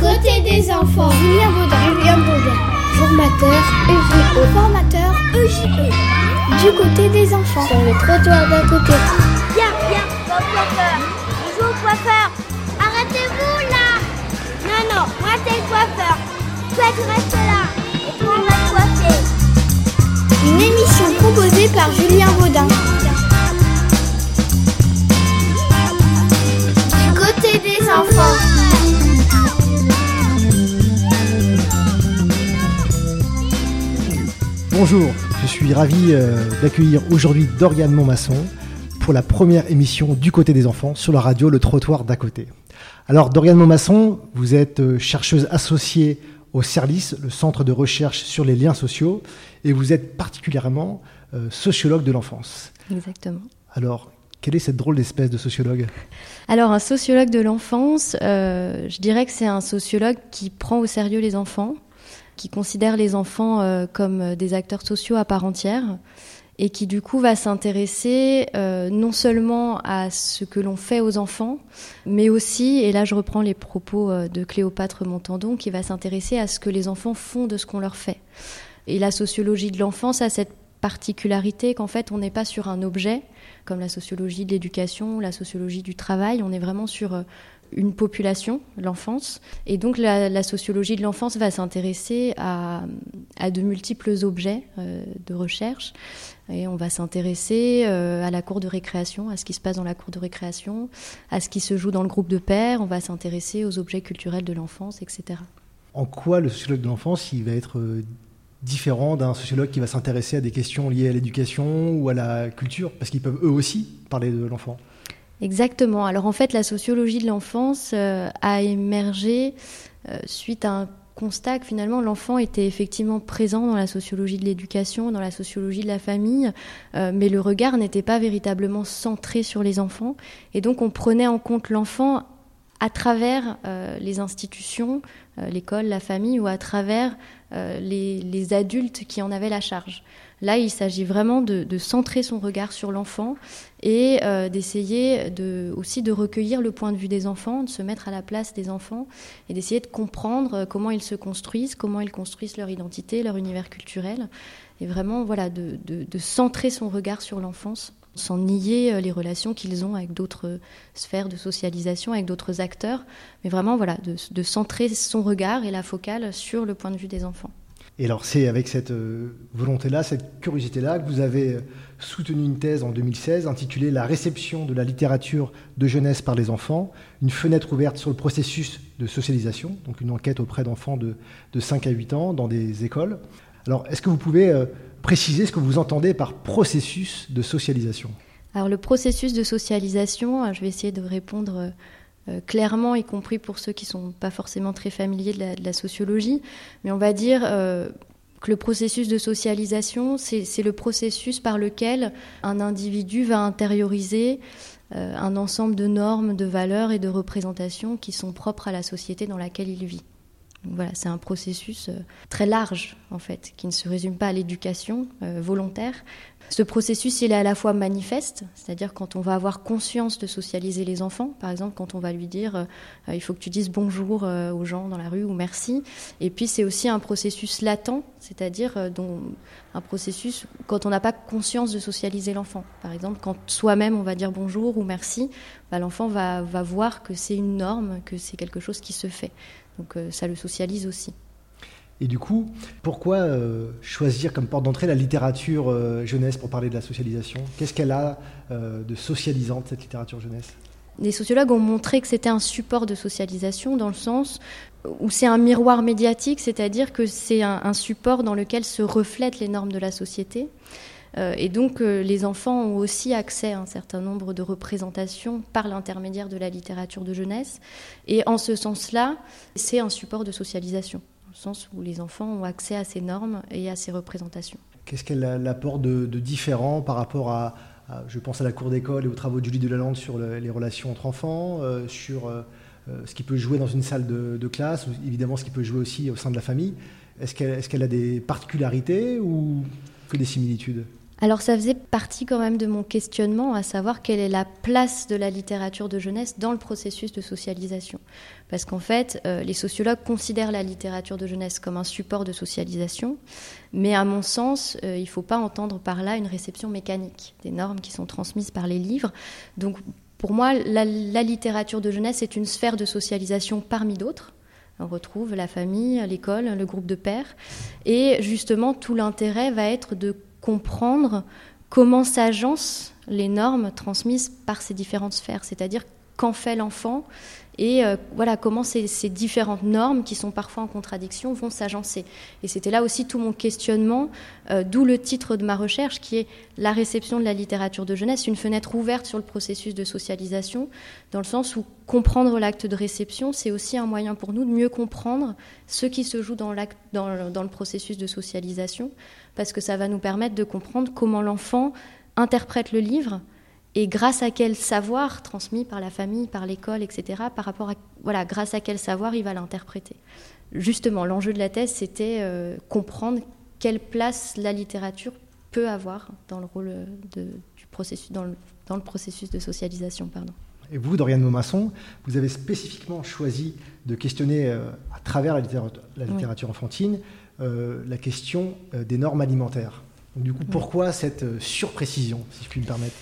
côté des enfants. Julien Baudin. Julien Baudin. Formateur EJE. Formateur EJE. Du côté des enfants. Sur le trottoir d'à côté. Viens, viens, au coiffeur. On joue au coiffeur. Arrêtez-vous là Non, non, moi c'est le coiffeur. Toi tu restes là. Et toi on va te coiffer. Une émission proposée par Julien Baudin. Du côté des enfants. Bonjour, je suis ravi euh, d'accueillir aujourd'hui Doriane Montmasson pour la première émission du côté des enfants sur la radio Le Trottoir d'à côté. Alors Doriane Montmasson, vous êtes euh, chercheuse associée au CERLIS, le Centre de recherche sur les liens sociaux, et vous êtes particulièrement euh, sociologue de l'enfance. Exactement. Alors, quelle est cette drôle d'espèce de sociologue? Alors, un sociologue de l'enfance, euh, je dirais que c'est un sociologue qui prend au sérieux les enfants, qui considère les enfants euh, comme des acteurs sociaux à part entière, et qui du coup va s'intéresser euh, non seulement à ce que l'on fait aux enfants, mais aussi, et là je reprends les propos euh, de Cléopâtre Montandon, qui va s'intéresser à ce que les enfants font de ce qu'on leur fait. Et la sociologie de l'enfance a cette particularité qu'en fait on n'est pas sur un objet, comme la sociologie de l'éducation, la sociologie du travail, on est vraiment sur euh, une population, l'enfance. Et donc la, sociologie de l'enfance va s'intéresser à, de multiples objets euh, de recherche. Et on va s'intéresser euh, à la cour de récréation, à ce qui se passe dans la cour de récréation, à ce qui se joue dans le groupe de pairs. On va s'intéresser aux objets culturels de l'enfance, etc. En quoi le sociologue de l'enfance, va être euh, différent d'un sociologue qui va s'intéresser à des questions liées à l'éducation ou à la culture? Parce qu'ils peuvent eux aussi parler de l'enfant. Exactement. Alors en fait, la sociologie de l'enfance euh, a émergé euh, suite à un constat que finalement l'enfant était effectivement présent dans la sociologie de l'éducation, dans la sociologie de la famille, euh, mais le regard n'était pas véritablement centré sur les enfants. Et donc on prenait en compte l'enfant à travers euh, les institutions, euh, l'école, la famille, ou à travers euh, les, les, adultes qui en avaient la charge. Là, il s'agit vraiment de, de, centrer son regard sur l'enfant et euh, d'essayer de, aussi de recueillir le point de vue des enfants, de se mettre à la place des enfants et d'essayer de comprendre comment ils se construisent, comment ils construisent leur identité, leur univers culturel, et vraiment voilà de, de centrer son regard sur l'enfance sans nier euh, les relations qu'ils ont avec d'autres sphères de socialisation, avec d'autres acteurs, mais vraiment voilà, de, centrer son regard et la focale sur le point de vue des enfants. Et alors c'est avec cette euh, volonté-là, cette curiosité-là, que vous avez euh, soutenu une thèse en 2016 intitulée La réception de la littérature de jeunesse par les enfants, une fenêtre ouverte sur le processus de socialisation, donc une enquête auprès d'enfants de, de 5 à 8 ans dans des écoles. Alors est-ce que vous pouvez préciser ce que vous entendez par processus de socialisation. Alors le processus de socialisation, je vais essayer de répondre euh, clairement, y compris pour ceux qui ne sont pas forcément très familiers de la, sociologie, mais on va dire euh, que le processus de socialisation, c'est le processus par lequel un individu va intérioriser euh, un ensemble de normes, de valeurs et de représentations qui sont propres à la société dans laquelle il vit. Voilà, c'est un processus euh, très large en fait, qui ne se résume pas à l'éducation euh, volontaire. Ce processus, il est à la fois manifeste, c'est-à-dire quand on va avoir conscience de socialiser les enfants, par exemple quand on va lui dire euh, il faut que tu dises bonjour euh, aux gens dans la rue ou merci. Et puis c'est aussi un processus latent, c'est-à-dire euh, un processus quand on n'a pas conscience de socialiser l'enfant. Par exemple, quand soi-même on va dire bonjour ou merci, bah, l'enfant va, va voir que c'est une norme, que c'est quelque chose qui se fait. Donc ça le socialise aussi. Et du coup, pourquoi euh, choisir comme porte d'entrée la littérature euh, jeunesse pour parler de la socialisation? Qu'est-ce qu'elle a euh, de socialisante, cette littérature jeunesse? Les sociologues ont montré que c'était un support de socialisation dans le sens où c'est un miroir médiatique, c'est-à-dire que c'est un, support dans lequel se reflètent les normes de la société. Et donc les enfants ont aussi accès à un certain nombre de représentations par l'intermédiaire de la littérature de jeunesse. Et en ce sens-là, c'est un support de socialisation, le sens où les enfants ont accès à ces normes et à ces représentations. Qu'est-ce qu'elle apporte de, différent par rapport à, je pense à la cour d'école et aux travaux de Julie Delalande sur le, les relations entre enfants, euh, sur euh, ce qui peut jouer dans une salle de, de, classe, évidemment ce qui peut jouer aussi au sein de la famille Est-ce qu'elle a des particularités ou que des similitudes? Alors ça faisait partie quand même de mon questionnement, à savoir quelle est la place de la littérature de jeunesse dans le processus de socialisation. Parce qu'en fait, euh, les sociologues considèrent la littérature de jeunesse comme un support de socialisation, mais à mon sens, euh, il ne faut pas entendre par là une réception mécanique des normes qui sont transmises par les livres. Donc pour moi, la, la littérature de jeunesse est une sphère de socialisation parmi d'autres. On retrouve la famille, l'école, le groupe de pères. Et justement, tout l'intérêt va être de comprendre comment s'agencent les normes transmises par ces différentes sphères, c'est-à-dire qu'en fait l'enfant et euh, voilà comment ces, différentes normes qui sont parfois en contradiction vont s'agencer. Et c'était là aussi tout mon questionnement, euh, d'où le titre de ma recherche qui est la réception de la littérature de jeunesse, une fenêtre ouverte sur le processus de socialisation, dans le sens où comprendre l'acte de réception, c'est aussi un moyen pour nous de mieux comprendre ce qui se joue dans, dans, dans le processus de socialisation, parce que ça va nous permettre de comprendre comment l'enfant interprète le livre et grâce à quel savoir transmis par la famille, par l'école, etc., par rapport à, voilà, grâce à quel savoir il va l'interpréter. Justement, l'enjeu de la thèse, c'était euh, comprendre quelle place la littérature peut avoir dans le rôle de, du processus, dans le, dans le, processus de socialisation. Pardon. Et vous, Doriane Maumasson, vous avez spécifiquement choisi de questionner euh, à travers la littérature, la littérature enfantine euh, la question des normes alimentaires. Donc, du coup, pourquoi cette surprécision, si je puis me permettre?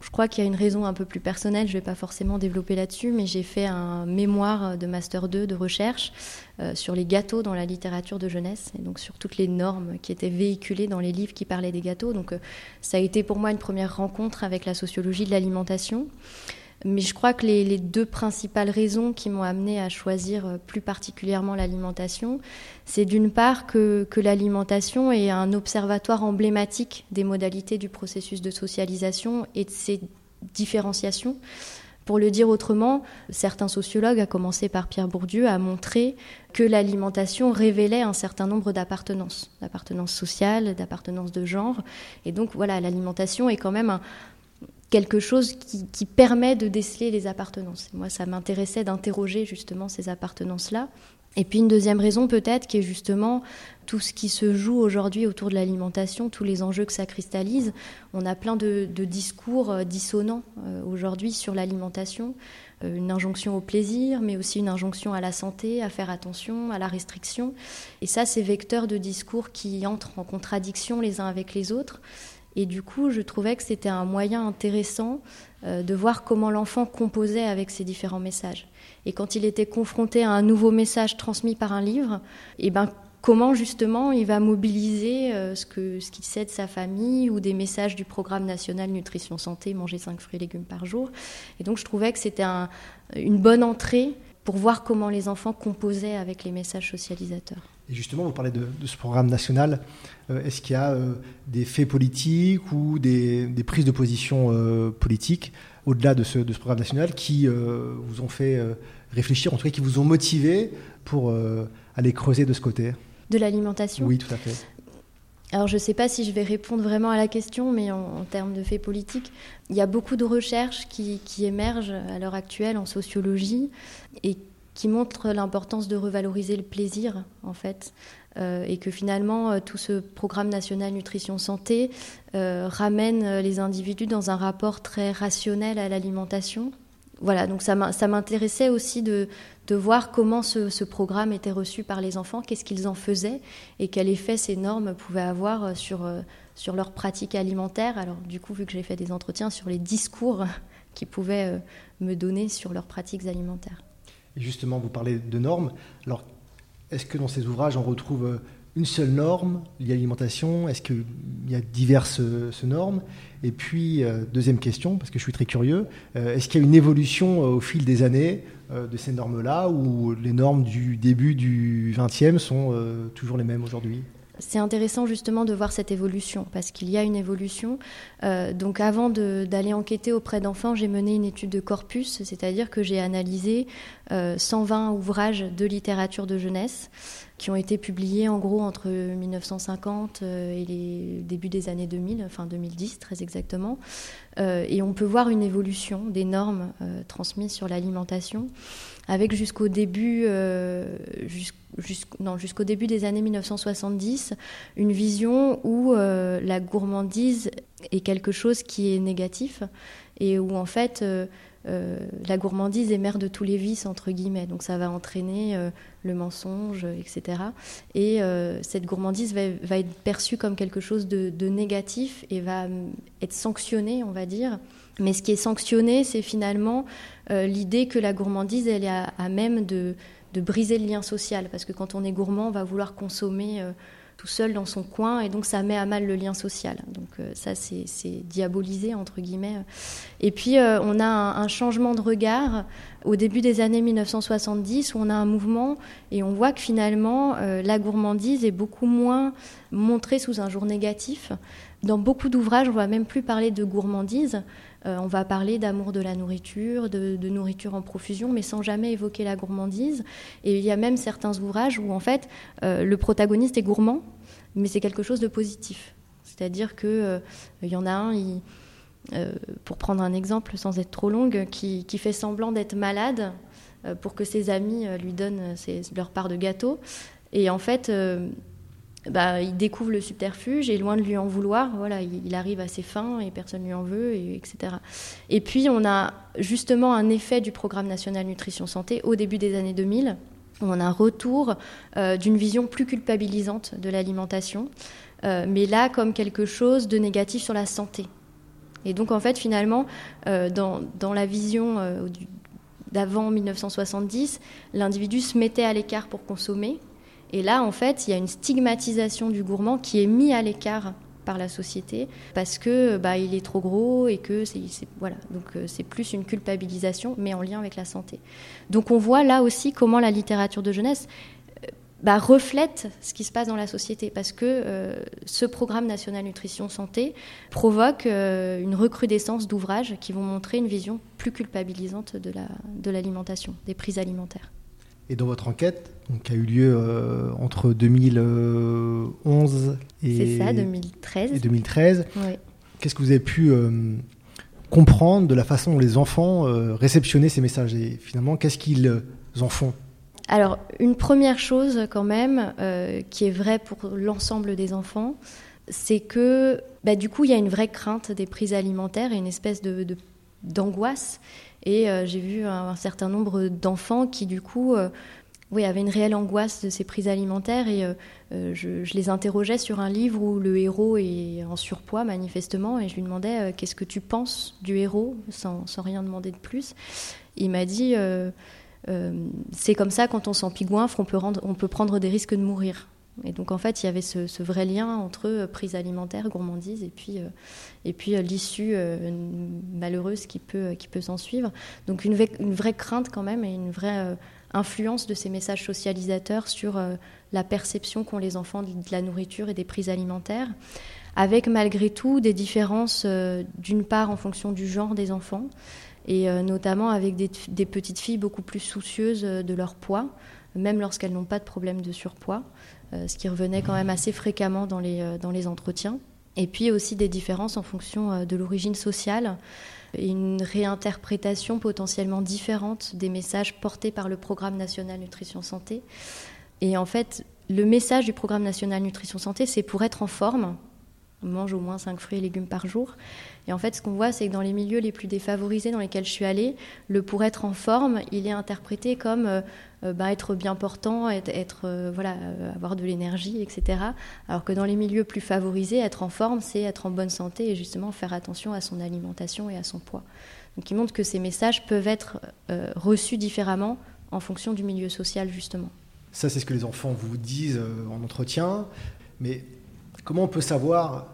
Je crois qu'il y a une raison un peu plus personnelle, je ne vais pas forcément développer là-dessus, mais j'ai fait un mémoire de Master 2 de recherche euh, sur les gâteaux dans la littérature de jeunesse, et donc sur toutes les normes qui étaient véhiculées dans les livres qui parlaient des gâteaux. Donc euh, ça a été pour moi une première rencontre avec la sociologie de l'alimentation. Mais je crois que les, deux principales raisons qui m'ont amené à choisir euh, plus particulièrement l'alimentation, c'est d'une part que, l'alimentation est un observatoire emblématique des modalités du processus de socialisation et de ses différenciations. Pour le dire autrement, certains sociologues, à commencer par Pierre Bourdieu, a montré que l'alimentation révélait un certain nombre d'appartenances, d'appartenances sociales, d'appartenances de genre. Et donc voilà, l'alimentation est quand même un, quelque chose qui, permet de déceler les appartenances. moi, ça m'intéressait d'interroger justement ces appartenances-là. Et puis une deuxième raison peut-être qui est justement tout ce qui se joue aujourd'hui autour de l'alimentation, tous les enjeux que ça cristallise. On a plein de, discours euh, dissonants euh, aujourd'hui sur l'alimentation, euh, une injonction au plaisir, mais aussi une injonction à la santé, à faire attention, à la restriction. Et ça, c'est vecteurs de discours qui entrent en contradiction les uns avec les autres. Et du coup, je trouvais que c'était un moyen intéressant euh, de voir comment l'enfant composait avec ces différents messages. Et quand il était confronté à un nouveau message transmis par un livre, et eh ben, comment justement il va mobiliser euh, ce qu'il ce sait de sa famille ou des messages du programme national nutrition santé, manger 5 fruits et légumes par jour. Et donc je trouvais que c'était un, une bonne entrée pour voir comment les enfants composaient avec les messages socialisateurs. Et justement, vous parlez de, ce programme national. Euh, est-ce qu'il y a euh, des faits politiques ou des, prises de position euh, politiques au-delà de ce, de ce, programme national qui vous ont fait réfléchir, en tout cas qui vous ont motivé pour aller creuser de ce côté? De l'alimentation? Oui, tout à fait. Alors je ne sais pas si je vais répondre vraiment à la question, mais en, termes de faits politiques, il y a beaucoup de recherches qui, qui émergent à l'heure actuelle en sociologie et qui montre l'importance de revaloriser le plaisir, en fait, euh, et que finalement, euh, tout ce programme national nutrition santé euh, ramène les individus dans un rapport très rationnel à l'alimentation. Voilà, donc ça m'intéressait aussi de, voir comment ce, ce, programme était reçu par les enfants, qu'est-ce qu'ils en faisaient et quel effet ces normes pouvaient avoir sur, sur leur pratique alimentaire. Alors du coup, vu que j'ai fait des entretiens sur les discours qu'ils pouvaient me donner sur leurs pratiques alimentaires. Justement, vous parlez de normes. Alors, est-ce que dans ces ouvrages, on retrouve euh, une seule norme liée à l'alimentation? Est-ce qu'il y a diverses euh, normes? Et puis, euh, deuxième question, parce que je suis très curieux, est-ce qu'il y a une évolution au fil des années de ces normes-là, ou les normes du début du XXe sont toujours les mêmes aujourd'hui? C'est intéressant justement de voir cette évolution, parce qu'il y a une évolution. Euh, donc avant d'aller enquêter auprès d'enfants, j'ai mené une étude de corpus, c'est-à-dire que j'ai analysé 120 euh, ouvrages de littérature de jeunesse qui ont été publiés en gros entre 1950 et les débuts des années 2000, enfin 2010 très exactement. et on peut voir une évolution des normes transmises sur l'alimentation avec jusqu'au début, euh, début des années 1970, une vision où euh, la gourmandise est quelque chose qui est négatif et où en fait euh, la gourmandise est mère de tous les vices entre guillemets. Donc ça va entraîner le mensonge, etc. Et cette gourmandise va, être perçue comme quelque chose de, de négatif et va être sanctionnée, on va dire. Mais ce qui est sanctionné, c'est finalement euh, l'idée que la gourmandise, elle est à, même de, briser le lien social. Parce que quand on est gourmand, on va vouloir consommer euh, tout seul dans son coin, et donc ça met à mal le lien social. Donc euh, ça, c'est diabolisé, entre guillemets. Et puis, on a un, changement de regard au début des années 1970, où on a un mouvement, et on voit que finalement, la gourmandise est beaucoup moins montrée sous un jour négatif. Dans beaucoup d'ouvrages, on va même plus parler de gourmandise, euh, on va parler d'amour de la nourriture, de, nourriture en profusion, mais sans jamais évoquer la gourmandise. Et il y a même certains ouvrages où en fait euh, le protagoniste est gourmand, mais c'est quelque chose de positif. C'est-à-dire qu'il euh, y en a un, pour prendre un exemple sans être trop longue, qui, fait semblant d'être malade pour que ses amis lui donnent leur part de gâteau. Et en fait, bah, il découvre le subterfuge et loin de lui en vouloir, voilà, il, arrive à ses fins et personne ne lui en veut, et, etc. Et puis on a justement un effet du programme national nutrition santé au début des années 2000. Où on a un retour euh, d'une vision plus culpabilisante de l'alimentation, euh, mais là comme quelque chose de négatif sur la santé. Et donc en fait finalement, euh, dans, la vision d'avant 1970, l'individu se mettait à l'écart pour consommer, et là, en fait, il y a une stigmatisation du gourmand qui est mis à l'écart par la société parce que bah, il est trop gros et que c'est voilà donc euh, c'est plus une culpabilisation mais en lien avec la santé. Donc on voit là aussi comment la littérature de jeunesse euh, bah, reflète ce qui se passe dans la société parce que euh, ce programme national nutrition santé provoque une recrudescence d'ouvrages qui vont montrer une vision plus culpabilisante de la de l'alimentation, des prises alimentaires. Et dans votre enquête, qui a eu lieu euh, entre 2011 et, ça, 2013. et 2013, qu'est-ce que vous avez pu euh, comprendre de la façon dont les enfants euh, réceptionnaient ces messages Et finalement, qu'est-ce qu'ils en font? Alors, une première chose quand même, qui est vraie pour l'ensemble des enfants, c'est que bah, du coup, il y a une vraie crainte des prises alimentaires et une espèce de, d'angoisse. Et euh, j'ai vu un, certain nombre d'enfants qui, du coup, euh, oui, avaient une réelle angoisse de ces prises alimentaires. Et euh, je, les interrogeais sur un livre où le héros est en surpoids, manifestement. Et je lui demandais Qu'est-ce que tu penses du héros sans, rien demander de plus. Il m'a dit C'est comme ça, quand on peut, rendre, on peut prendre des risques de mourir. Et donc en fait, il y avait ce, vrai lien entre euh, prise alimentaire, gourmandise, et puis, euh, et puis euh, l'issue malheureuse qui peut, qui peut s'en suivre. Donc une, une, vraie crainte quand même et une vraie influence de ces messages socialisateurs sur la perception qu'ont les enfants de la nourriture et des prises alimentaires, avec malgré tout des différences d'une part en fonction du genre des enfants, et notamment avec des, des petites filles beaucoup plus soucieuses de leur poids, même lorsqu'elles n'ont pas de problème de surpoids. Euh, ce qui revenait quand même assez fréquemment dans les, euh, dans les entretiens. Et puis aussi des différences en fonction euh, de l'origine sociale une réinterprétation potentiellement différente des messages portés par le programme national nutrition santé. Et en fait, le message du programme national nutrition santé, c'est pour être en forme, mange au moins 5 fruits et légumes par jour. Et en fait, ce qu'on voit, c'est que dans les milieux les plus défavorisés dans lesquels je suis allée, le pour être en forme, il est interprété comme euh, euh, bah, être bien portant, être, euh, voilà, avoir de l'énergie, etc. Alors que dans les milieux plus favorisés, être en forme, c'est être en bonne santé et justement faire attention à son alimentation et à son poids. Donc, il montre que ces messages peuvent être reçus différemment en fonction du milieu social, justement. Ça, c'est ce que les enfants vous disent en entretien. Mais comment on peut savoir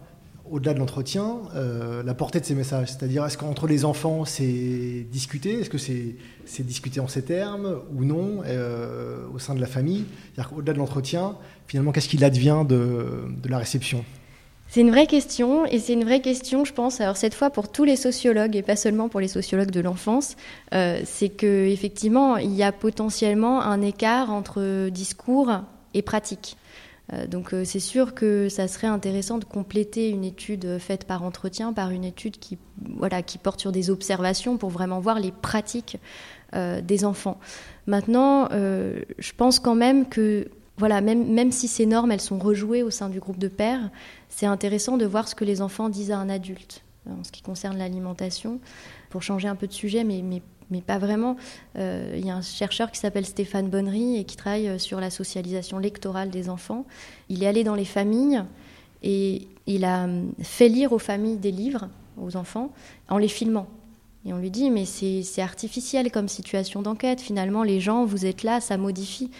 au-delà de l'entretien, euh, la portée de ces messages? C'est-à-dire, est-ce qu'entre les enfants, c'est discuté? Est-ce que c'est discuté en ces termes ou non euh, au sein de la famille? C'est-à-dire qu'au-delà de l'entretien, finalement, qu'est-ce qu'il advient de, la réception? C'est une vraie question, et c'est une vraie question, je pense, alors cette fois pour tous les sociologues, et pas seulement pour les sociologues de l'enfance, euh, c'est qu'effectivement, il y a potentiellement un écart entre discours et pratique. Euh, donc euh, c'est sûr que ça serait intéressant de compléter une étude faite par entretien par une étude qui, voilà, qui porte sur des observations pour vraiment voir les pratiques euh, des enfants. Maintenant, je pense quand même que voilà, même, même si ces normes elles sont rejouées au sein du groupe de pères, c'est intéressant de voir ce que les enfants disent à un adulte en ce qui concerne l'alimentation. Pour changer un peu de sujet, mais, mais mais pas vraiment. Euh, il y a un chercheur qui s'appelle Stéphane Bonnery et qui travaille euh, sur la socialisation lectorale des enfants. Il est allé dans les familles et il a hum, fait lire aux familles des livres aux enfants en les filmant. Et on lui dit, mais c'est artificiel comme situation d'enquête. Finalement, les gens, vous êtes là, ça modifie.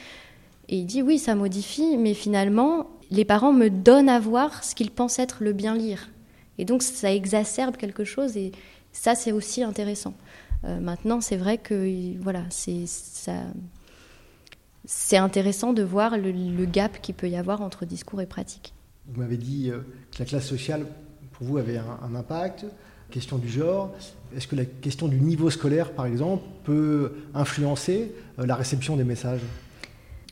Et il dit, oui, ça modifie, mais finalement, les parents me donnent à voir ce qu'ils pensent être le bien lire. Et donc, ça exacerbe quelque chose, et ça, c'est aussi intéressant. Euh, maintenant, c'est vrai que voilà, c'est c'est intéressant de voir le, gap qu'il peut y avoir entre discours et pratique. Vous m'avez dit euh, que la classe sociale, pour vous, avait un, impact. Question du genre, est-ce que la question du niveau scolaire, par exemple, peut influencer euh, la réception des messages?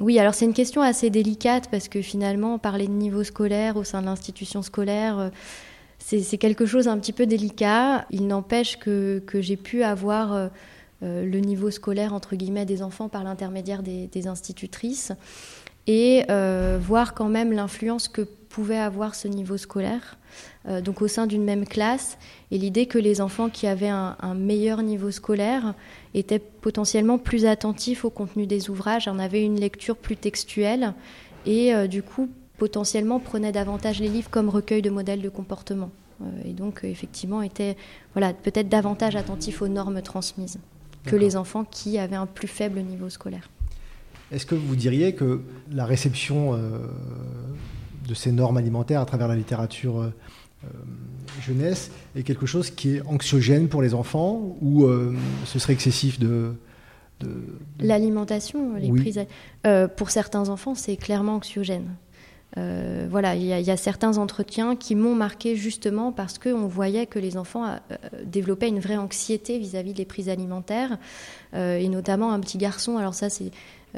Oui, alors c'est une question assez délicate parce que finalement, parler de niveau scolaire au sein de l'institution scolaire, c'est quelque chose un petit peu délicat. Il n'empêche que, j'ai pu avoir euh, euh, le niveau scolaire entre des enfants par l'intermédiaire des, institutrices et euh, voir quand même l'influence que pouvait avoir ce niveau scolaire, donc au sein d'une même classe, et l'idée que les enfants qui avaient un, un, meilleur niveau scolaire étaient potentiellement plus attentifs au contenu des ouvrages, en avaient une lecture plus textuelle, et du coup potentiellement prenaient davantage les livres comme recueil de modèles de comportement. Euh, et donc, euh, effectivement, étaient voilà, peut-être davantage attentifs aux normes transmises que les enfants qui avaient un plus faible niveau scolaire. Est-ce que vous diriez que la réception euh, de ces normes alimentaires à travers la littérature jeunesse est quelque chose qui est anxiogène pour les enfants ou ce serait excessif de, L'alimentation, les prises. pour certains enfants, c'est clairement anxiogène. Euh, voilà, il y, a certains entretiens qui m'ont marqué justement parce qu'on voyait que les enfants euh, développaient une vraie anxiété vis-à-vis des prises alimentaires, euh, et notamment un petit garçon. Alors ça, c'est,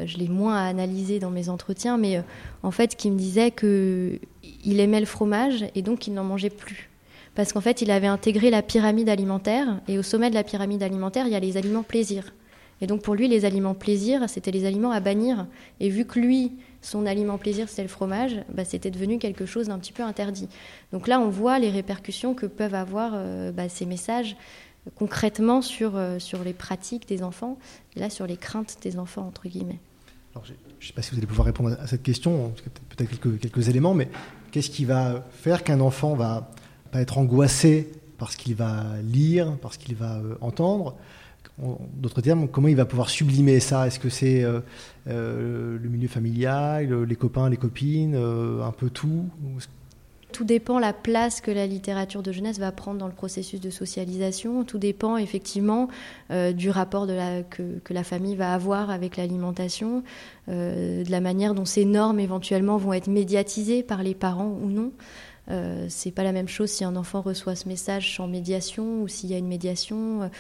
je l'ai moins analysé dans mes entretiens, mais en fait, qui me disait que il aimait le fromage et donc il n'en mangeait plus. Parce qu'en fait, il avait intégré la pyramide alimentaire, et au sommet de la pyramide alimentaire, il y a les aliments plaisir. Et donc pour lui, les aliments plaisir, c'était les aliments à bannir. Et vu que lui, son aliment plaisir, c'est le fromage, bah, c'était devenu quelque chose d'un petit peu interdit. Donc là, on voit les répercussions que peuvent avoir euh, bah, ces messages concrètement sur, euh, sur les pratiques des enfants, et là sur les craintes des enfants, entre guillemets. je ne sais pas si vous allez pouvoir répondre à cette question, peut-être quelques, quelques éléments, mais qu'est-ce qui va faire qu'un enfant va pas être angoissé parce qu'il va lire, parce qu'il va euh, entendre? D'autres termes, comment il va pouvoir sublimer ça? Est-ce que c'est euh, euh, le milieu familial, les copains, les copines, euh, un peu tout? Tout dépend la place que la littérature de jeunesse va prendre dans le processus de socialisation. Tout dépend effectivement du rapport que, que, la famille va avoir avec l'alimentation, de la manière dont ces normes éventuellement vont être médiatisées par les parents ou non. c'est pas la même chose si un enfant reçoit ce message sans médiation ou s'il y a une médiation.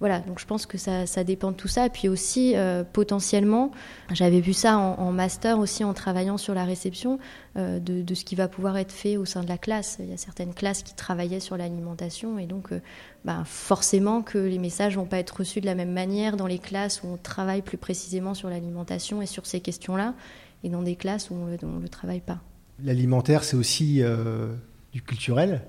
Voilà, donc je pense que ça, dépend de tout ça. Et puis aussi, euh, potentiellement, j'avais vu ça en, master aussi en travaillant sur la réception euh, de, ce qui va pouvoir être fait au sein de la classe. Il y a certaines classes qui travaillaient sur l'alimentation et donc euh, bah, forcément que les messages vont pas être reçus de la même manière dans les classes où on travaille plus précisément sur l'alimentation et sur ces questions-là et dans des classes où on ne le travaille pas. L'alimentaire, c'est aussi du culturel.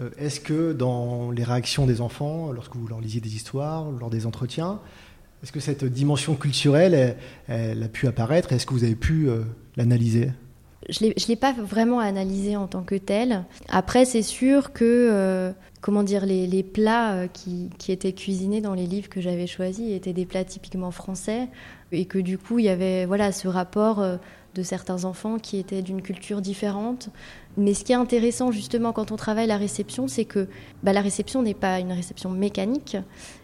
Euh, est-ce que dans les réactions des enfants, lorsque vous leur lisiez des histoires, lors des entretiens, est-ce que cette dimension culturelle, elle, a pu apparaître? Est-ce que vous avez pu euh, l'analyser? Je ne l'ai pas vraiment analysé en tant que tel. Après, c'est sûr que euh, comment dire, les, plats qui, qui, étaient cuisinés dans les livres que j'avais choisis étaient des plats typiquement français. Et que du coup, il y avait voilà, ce rapport de certains enfants qui étaient d'une culture différente. Mais ce qui est intéressant justement quand on travaille la réception, c'est que bah, la réception n'est pas une réception mécanique.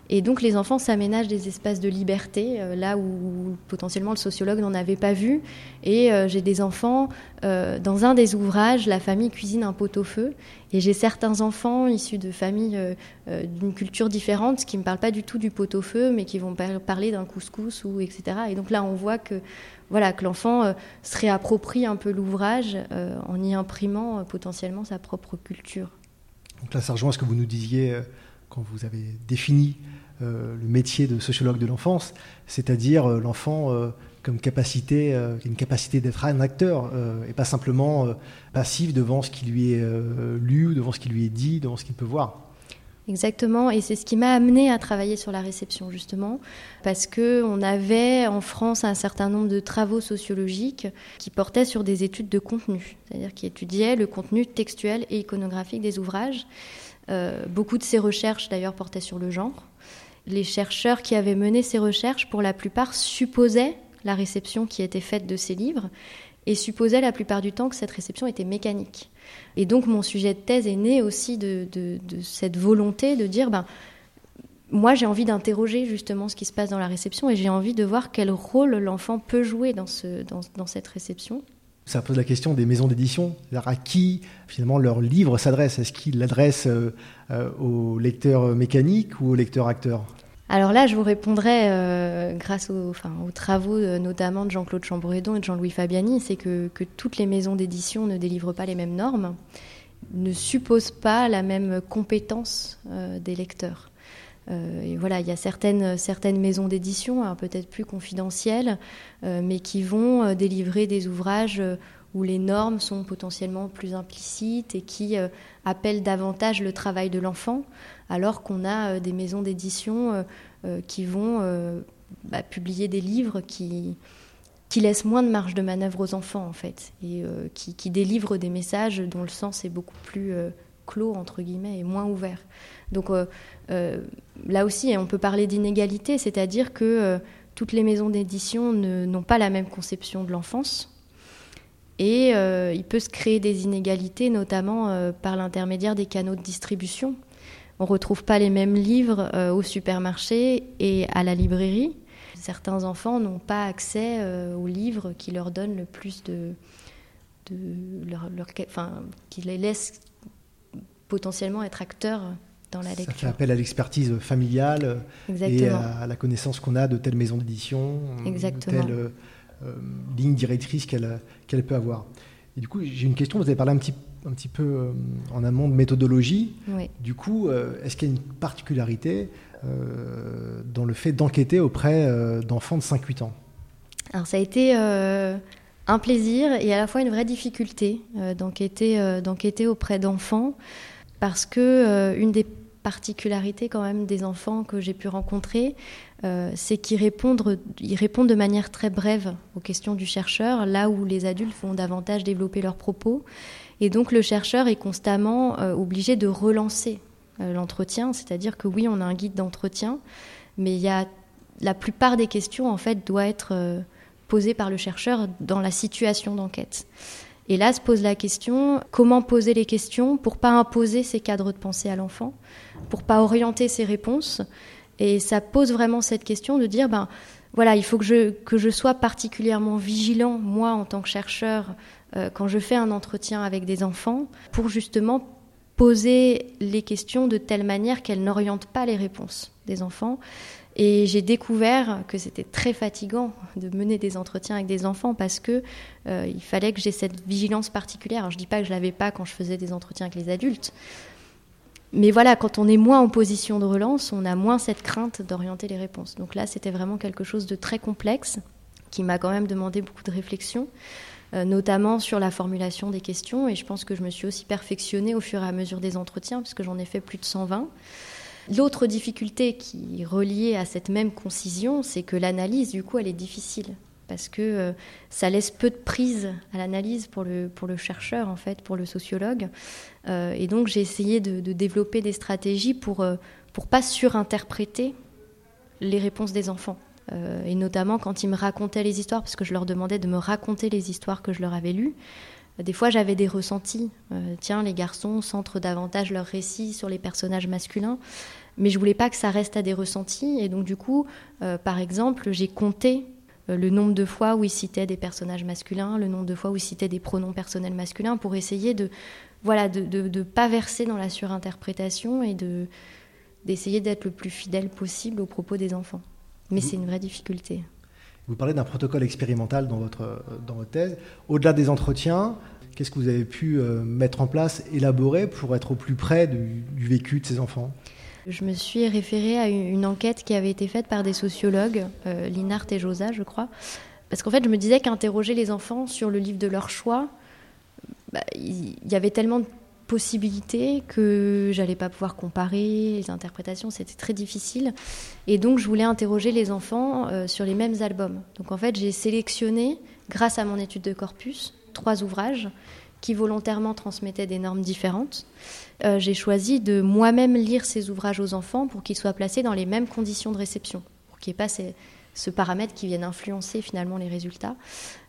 Et donc les enfants s'aménagent des espaces de liberté, euh, là où potentiellement le sociologue n'en avait pas vu. Et euh, j'ai des enfants, euh, dans un des ouvrages, la famille cuisine un pot-au-feu. Et j'ai certains enfants issus de familles d'une culture différente qui ne me parlent pas du tout du pot-au-feu, mais qui vont parler d'un couscous ou etc. Et donc là, on voit que voilà que l'enfant se réapproprie un peu l'ouvrage en y imprimant potentiellement sa propre culture. Donc là, ça rejoint ce que vous nous disiez quand vous avez défini le métier de sociologue de l'enfance, c'est-à-dire l'enfant comme capacité, euh, une capacité d'être un acteur euh, et pas simplement euh, passif devant ce qui lui est lu, devant ce qui lui est dit, devant ce qu'il peut voir. Exactement, et c'est ce qui m'a amené à travailler sur la réception justement, parce que on avait en France un certain nombre de travaux sociologiques qui portaient sur des études de contenu, c'est-à-dire qui étudiaient le contenu textuel et iconographique des ouvrages. Beaucoup de ces recherches d'ailleurs portaient sur le genre. Les chercheurs qui avaient mené ces recherches, pour la plupart, supposaient la réception qui était faite de ces livres et supposait la plupart du temps que cette réception était mécanique. Et donc mon sujet de thèse est né aussi de, cette volonté de dire, ben, moi j'ai envie d'interroger justement ce qui se passe dans la réception et j'ai envie de voir quel rôle l'enfant peut jouer dans, cette réception. Ça pose la question des maisons d'édition, à qui finalement leur livre s'adresse? Est-ce qu'il l'adresse euh, euh, aux lecteurs mécaniques ou aux lecteurs acteurs? Alors là, je vous répondrai euh, grâce aux, travaux euh, notamment de Jean-Claude Chamboredon et de Jean-Louis Fabiani, c'est que, toutes les maisons d'édition ne délivrent pas les mêmes normes, ne supposent pas la même compétence euh, des lecteurs. Et voilà, il y a certaines, certaines maisons d'édition, peut-être plus confidentielles, mais qui vont délivrer des ouvrages où les normes sont potentiellement plus implicites et qui appellent davantage le travail de l'enfant alors qu'on a euh, des maisons d'édition euh, euh, qui vont bah, publier des livres qui, qui laissent moins de marge de manœuvre aux enfants en fait et qui, délivrent des messages dont le sens est beaucoup plus clos entre guillemets et moins ouvert. Donc là aussi, on peut parler d'inégalité, c'est-à-dire que toutes les maisons d'édition n'ont pas la même conception de l'enfance. Et il peut se créer des inégalités, notamment par l'intermédiaire des canaux de distribution. On ne retrouve pas les mêmes livres euh, au supermarché et à la librairie. Certains enfants n'ont pas accès euh, aux livres qui leur donnent le plus de, leur, enfin, qui les laissent potentiellement être acteurs dans la lecture. Ça fait appel à l'expertise familiale et à la connaissance qu'on a de telle maison d'édition, de telle euh, ligne directrice qu'elle peut avoir. Et du coup, j'ai une question. Vous avez parlé un petit, un petit peu euh, en amont de méthodologie. Du coup, euh, est-ce qu'il y a une particularité euh, dans le fait d'enquêter auprès d'enfants de 5-8 ans? Alors, ça a été un plaisir et à la fois une vraie difficulté d'enquêter, d'enquêter auprès d'enfants parce que une des particularités quand même des enfants que j'ai pu rencontrer, euh, c'est qu'ils répondent, de manière très brève aux questions du chercheur, là où les adultes vont davantage développer leurs propos. Et donc le chercheur est constamment euh, obligé de relancer euh, l'entretien, c'est-à-dire que oui, on a un guide d'entretien, mais il y a, la plupart des questions en fait doivent être posées par le chercheur dans la situation d'enquête. Et là se pose la question comment poser les questions pour pas imposer ces cadres de pensée à l'enfant, pour pas orienter ses réponses et ça pose vraiment cette question de dire, ben voilà, il faut que je, que je sois particulièrement vigilant, moi, en tant que chercheur, euh, quand je fais un entretien avec des enfants, pour justement poser les questions de telle manière qu'elles n'orientent pas les réponses des enfants. Et j'ai découvert que c'était très fatigant de mener des entretiens avec des enfants parce que euh, il fallait que j'ai cette vigilance particulière. Alors, je dis pas que je l'avais pas quand je faisais des entretiens avec les adultes, mais voilà, quand on est moins en position de relance, on a moins cette crainte d'orienter les réponses. Donc là, c'était vraiment quelque chose de très complexe qui m'a quand même demandé beaucoup de réflexion, euh, notamment sur la formulation des questions. Et je pense que je me suis aussi perfectionnée au fur et à mesure des entretiens, puisque j'en ai fait plus de 120. L'autre difficulté qui est reliée à cette même concision, c'est que l'analyse, du coup, elle est difficile parce que euh, ça laisse peu de prise à l'analyse pour le, chercheur, en fait, pour le sociologue. Euh, et donc j'ai essayé de, développer des stratégies pour ne euh, pas surinterpréter les réponses des enfants. et notamment quand ils me racontaient les histoires, parce que je leur demandais de me raconter les histoires que je leur avais lues. Des fois, j'avais des ressentis. tiens, les garçons centrent davantage leur récit sur les personnages masculins, mais je voulais pas que ça reste à des ressentis. Et donc, du coup, par exemple, j'ai compté le nombre de fois où il citait des personnages masculins, le nombre de fois où il citait des pronoms personnels masculins, pour essayer de voilà de ne pas verser dans la surinterprétation et de d'essayer d'être le plus fidèle possible aux propos des enfants. Mais c'est une vraie difficulté. Vous parlez d'un protocole expérimental dans votre, dans votre thèse. Au-delà des entretiens, qu'est-ce que vous avez pu euh, mettre en place, élaborer pour être au plus près du, vécu de ces enfants? Je me suis référée à une enquête qui avait été faite par des sociologues, euh, Linart et Josa, je crois. Parce qu'en fait, je me disais qu'interroger les enfants sur le livre de leur choix, bah, il y avait tellement de possibilités que j'allais pas pouvoir comparer les interprétations, c'était très difficile. Et donc je voulais interroger les enfants euh, sur les mêmes albums. Donc en fait j'ai sélectionné, grâce à mon étude de corpus, trois ouvrages qui volontairement transmettaient des normes différentes. Euh, j'ai choisi de moi-même lire ces ouvrages aux enfants pour qu'ils soient placés dans les mêmes conditions de réception, pour qu'il n'y ait pas ces, ce paramètre qui vienne influencer finalement les résultats.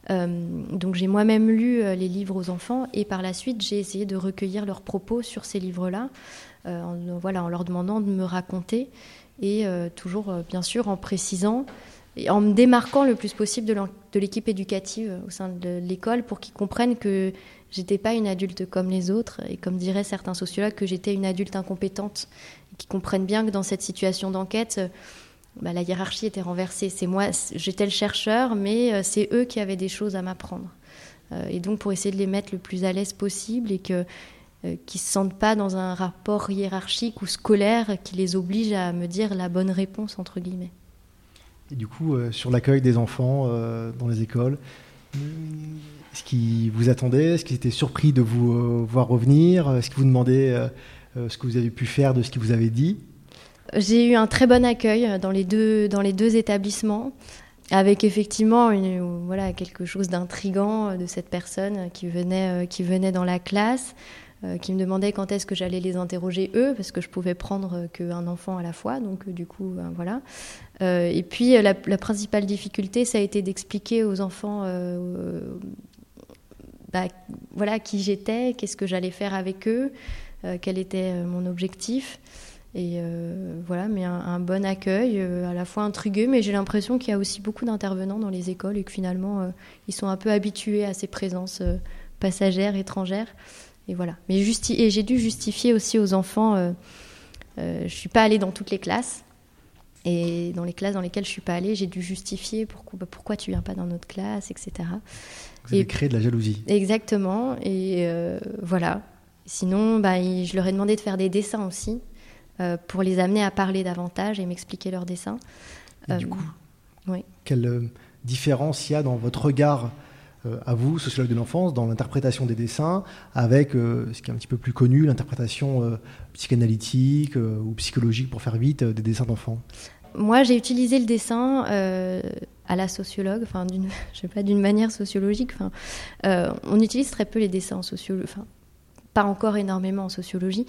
Euh, donc j'ai moi-même lu euh, les livres aux enfants et par la suite j'ai essayé de recueillir leurs propos sur ces livres-là, euh, en, voilà, en leur demandant de me raconter et toujours bien sûr en précisant et en me démarquant le plus possible de l'équipe éducative au sein de l'école pour qu'ils comprennent que j'étais pas une adulte comme les autres et comme diraient certains sociologues que j'étais une adulte incompétente, qu'ils comprennent bien que dans cette situation d'enquête bah, la hiérarchie était renversée. C'est moi, j'étais le chercheur, mais euh, c'est eux qui avaient des choses à m'apprendre. Euh, et donc pour essayer de les mettre le plus à l'aise possible et que euh, qu'ils se sentent pas dans un rapport hiérarchique ou scolaire qui les oblige à me dire la bonne réponse entre guillemets. Et du coup, sur l'accueil des enfants dans les écoles, est-ce qu'ils vous attendaient? Est-ce qu'ils étaient surpris de vous voir revenir? Est-ce qu'ils vous demandaient ce que vous avez pu faire de ce qu'ils vous avaient dit? J'ai eu un très bon accueil dans les deux, dans les deux établissements, avec effectivement quelque chose d'intrigant de cette personne qui venait, euh, qui venait dans la classe, euh, qui me demandait quand est-ce que j'allais les interroger eux, parce que je pouvais prendre qu'un enfant à la fois, donc euh, du coup, voilà. et puis la, principale difficulté, ça a été d'expliquer aux enfants bah, qui j'étais, qu'est-ce que j'allais faire avec eux, quel était mon objectif. Et euh, voilà, mais un, bon accueil, euh, à la fois intrigué, mais j'ai l'impression qu'il y a aussi beaucoup d'intervenants dans les écoles et que finalement, euh, ils sont un peu habitués à ces présences passagères, étrangères. Et voilà. Mais et j'ai dû justifier aussi aux enfants, je ne suis pas allée dans toutes les classes. Et dans les classes dans lesquelles je ne suis pas allée, j'ai dû justifier pourquoi, bah, pourquoi tu viens pas dans notre classe, etc. Vous avez créé de la jalousie. Exactement. Et voilà. Sinon, bah, je leur ai demandé de faire des dessins aussi. Euh, pour les amener à parler davantage et m'expliquer leurs dessins. du euh, coup, oui. quelle euh, différence il y a dans votre regard à vous, sociologue de l'enfance, dans l'interprétation des dessins, avec ce qui est un petit peu plus connu, l'interprétation psychanalytique ou psychologique, pour faire vite, des dessins d'enfants? Moi, j'ai utilisé le dessin à la sociologue, enfin, d'une, je sais pas, d'une manière sociologique. Enfin, on utilise très peu les dessins en sociologie, enfin, pas encore énormément en sociologie,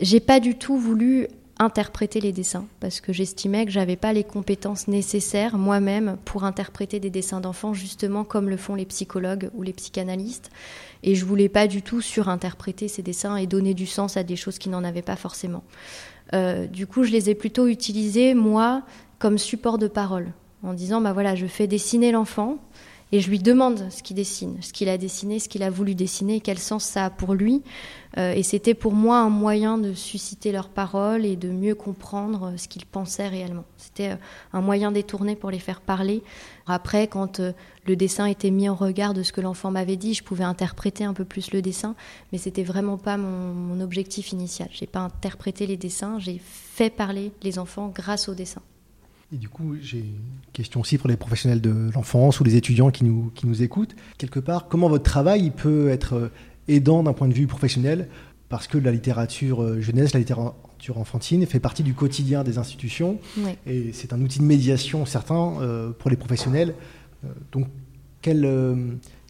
j'ai pas du tout voulu interpréter les dessins parce que j'estimais que j'avais pas les compétences nécessaires moi-même pour interpréter des dessins d'enfants justement comme le font les psychologues ou les psychanalystes et je voulais pas du tout surinterpréter ces dessins et donner du sens à des choses qui n'en avaient pas forcément. Euh, du coup, je les ai plutôt utilisés moi comme support de parole en disant bah voilà, je fais dessiner l'enfant et je lui demande ce qu'il dessine, ce qu'il a dessiné, ce qu'il a voulu dessiner, quel sens ça a pour lui. Euh, et c'était pour moi un moyen de susciter leurs paroles et de mieux comprendre euh, ce qu'ils pensaient réellement. C'était euh, un moyen détourné pour les faire parler. Après, quand le dessin était mis en regard de ce que l'enfant m'avait dit, je pouvais interpréter un peu plus le dessin, mais c'était vraiment pas mon, objectif initial. J'ai pas interprété les dessins, j'ai fait parler les enfants grâce au dessin. Et du coup, j'ai une question aussi pour les professionnels de l'enfance ou les étudiants qui nous, qui nous écoutent. Quelque part, comment votre travail peut être euh, aidant d'un point de vue professionnel? Parce que la littérature euh, jeunesse, la littérature enfantine fait partie du quotidien des institutions. Et c'est un outil de médiation certain euh, pour les professionnels. donc, quel,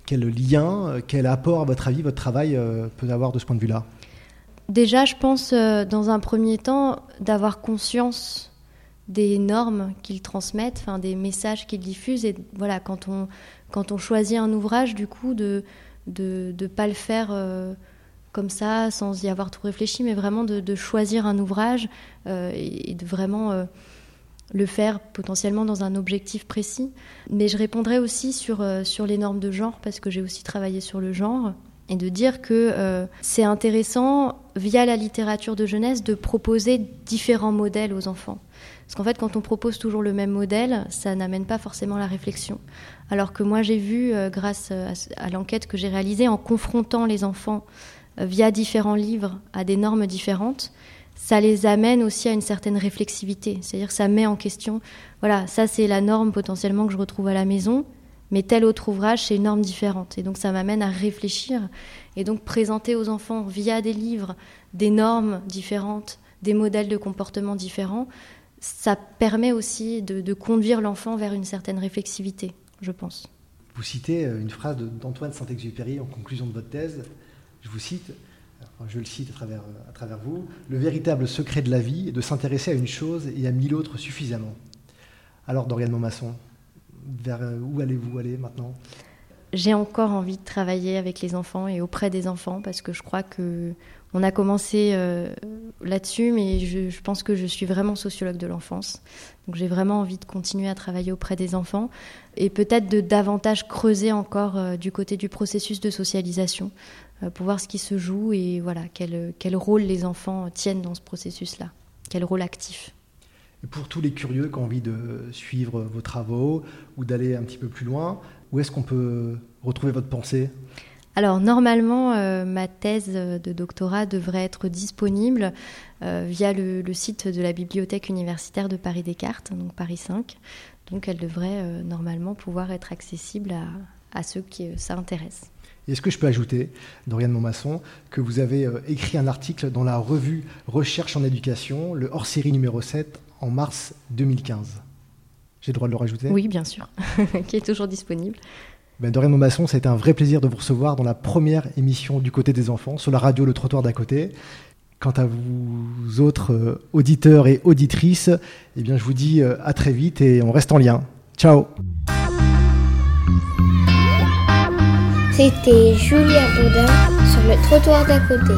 quel lien, quel apport, à votre avis, votre travail peut avoir de ce point de vue-là? Déjà, je pense, dans un premier temps, d'avoir conscience des normes qu'ils transmettent, des messages qu'ils diffusent. Et voilà, quand on, quand on choisit un ouvrage, du coup, de ne de, pas le faire euh, comme ça, sans y avoir tout réfléchi, mais vraiment de, choisir un ouvrage euh, et, de vraiment euh, le faire potentiellement dans un objectif précis. Mais je répondrai aussi sur, sur les normes de genre, parce que j'ai aussi travaillé sur le genre, et de dire que c'est intéressant, via la littérature de jeunesse, de proposer différents modèles aux enfants. Parce qu'en fait, quand on propose toujours le même modèle, ça n'amène pas forcément la réflexion. Alors que moi, j'ai vu, euh, grâce à, l'enquête que j'ai réalisée, en confrontant les enfants via différents livres à des normes différentes, ça les amène aussi à une certaine réflexivité. C'est-à-dire ça met en question, voilà, ça c'est la norme potentiellement que je retrouve à la maison, mais tel autre ouvrage, c'est une norme différente. Et donc ça m'amène à réfléchir et donc présenter aux enfants via des livres des normes différentes, des modèles de comportement différents. Ça permet aussi de, de conduire l'enfant vers une certaine réflexivité, je pense. Vous citez euh, une phrase d'Antoine Saint-Exupéry en conclusion de votre thèse. Je vous cite je le cite à travers, à travers vous, le véritable secret de la vie est de s'intéresser à une chose et à mille autres suffisamment. Alors, Dorian Montmasson, vers où allez-vous aller maintenant? J'ai encore envie de travailler avec les enfants et auprès des enfants parce que je crois que on a commencé euh, là-dessus, mais je, pense que je suis vraiment sociologue de l'enfance. Donc j'ai vraiment envie de continuer à travailler auprès des enfants et peut-être de davantage creuser encore euh, du côté du processus de socialisation euh, pour voir ce qui se joue et voilà quel, quel rôle les enfants tiennent dans ce processus-là, quel rôle actif. Et pour tous les curieux qui ont envie de suivre vos travaux ou d'aller un petit peu plus loin, où est-ce qu'on peut retrouver votre pensée? Alors normalement, euh, ma thèse de doctorat devrait être disponible euh, via le, site de la bibliothèque universitaire de Paris Descartes, donc Paris 5. Donc elle devrait normalement pouvoir être accessible à, à ceux qui ça intéresse. Est-ce que je peux ajouter, Doriane Montmasson, que vous avez euh, écrit un article dans la revue Recherche en éducation, le hors-série numéro 7, en mars 2015 J'ai le droit de le rajouter? Oui, bien sûr, qui est toujours disponible. Ben, Dorian ça a été un vrai plaisir de vous recevoir dans la première émission du côté des enfants, sur la radio Le Trottoir d'à côté. Quant à vous autres euh, auditeurs et auditrices, eh bien, je vous dis euh, à très vite et on reste en lien. Ciao C'était Julia Boudin sur le trottoir d'à côté.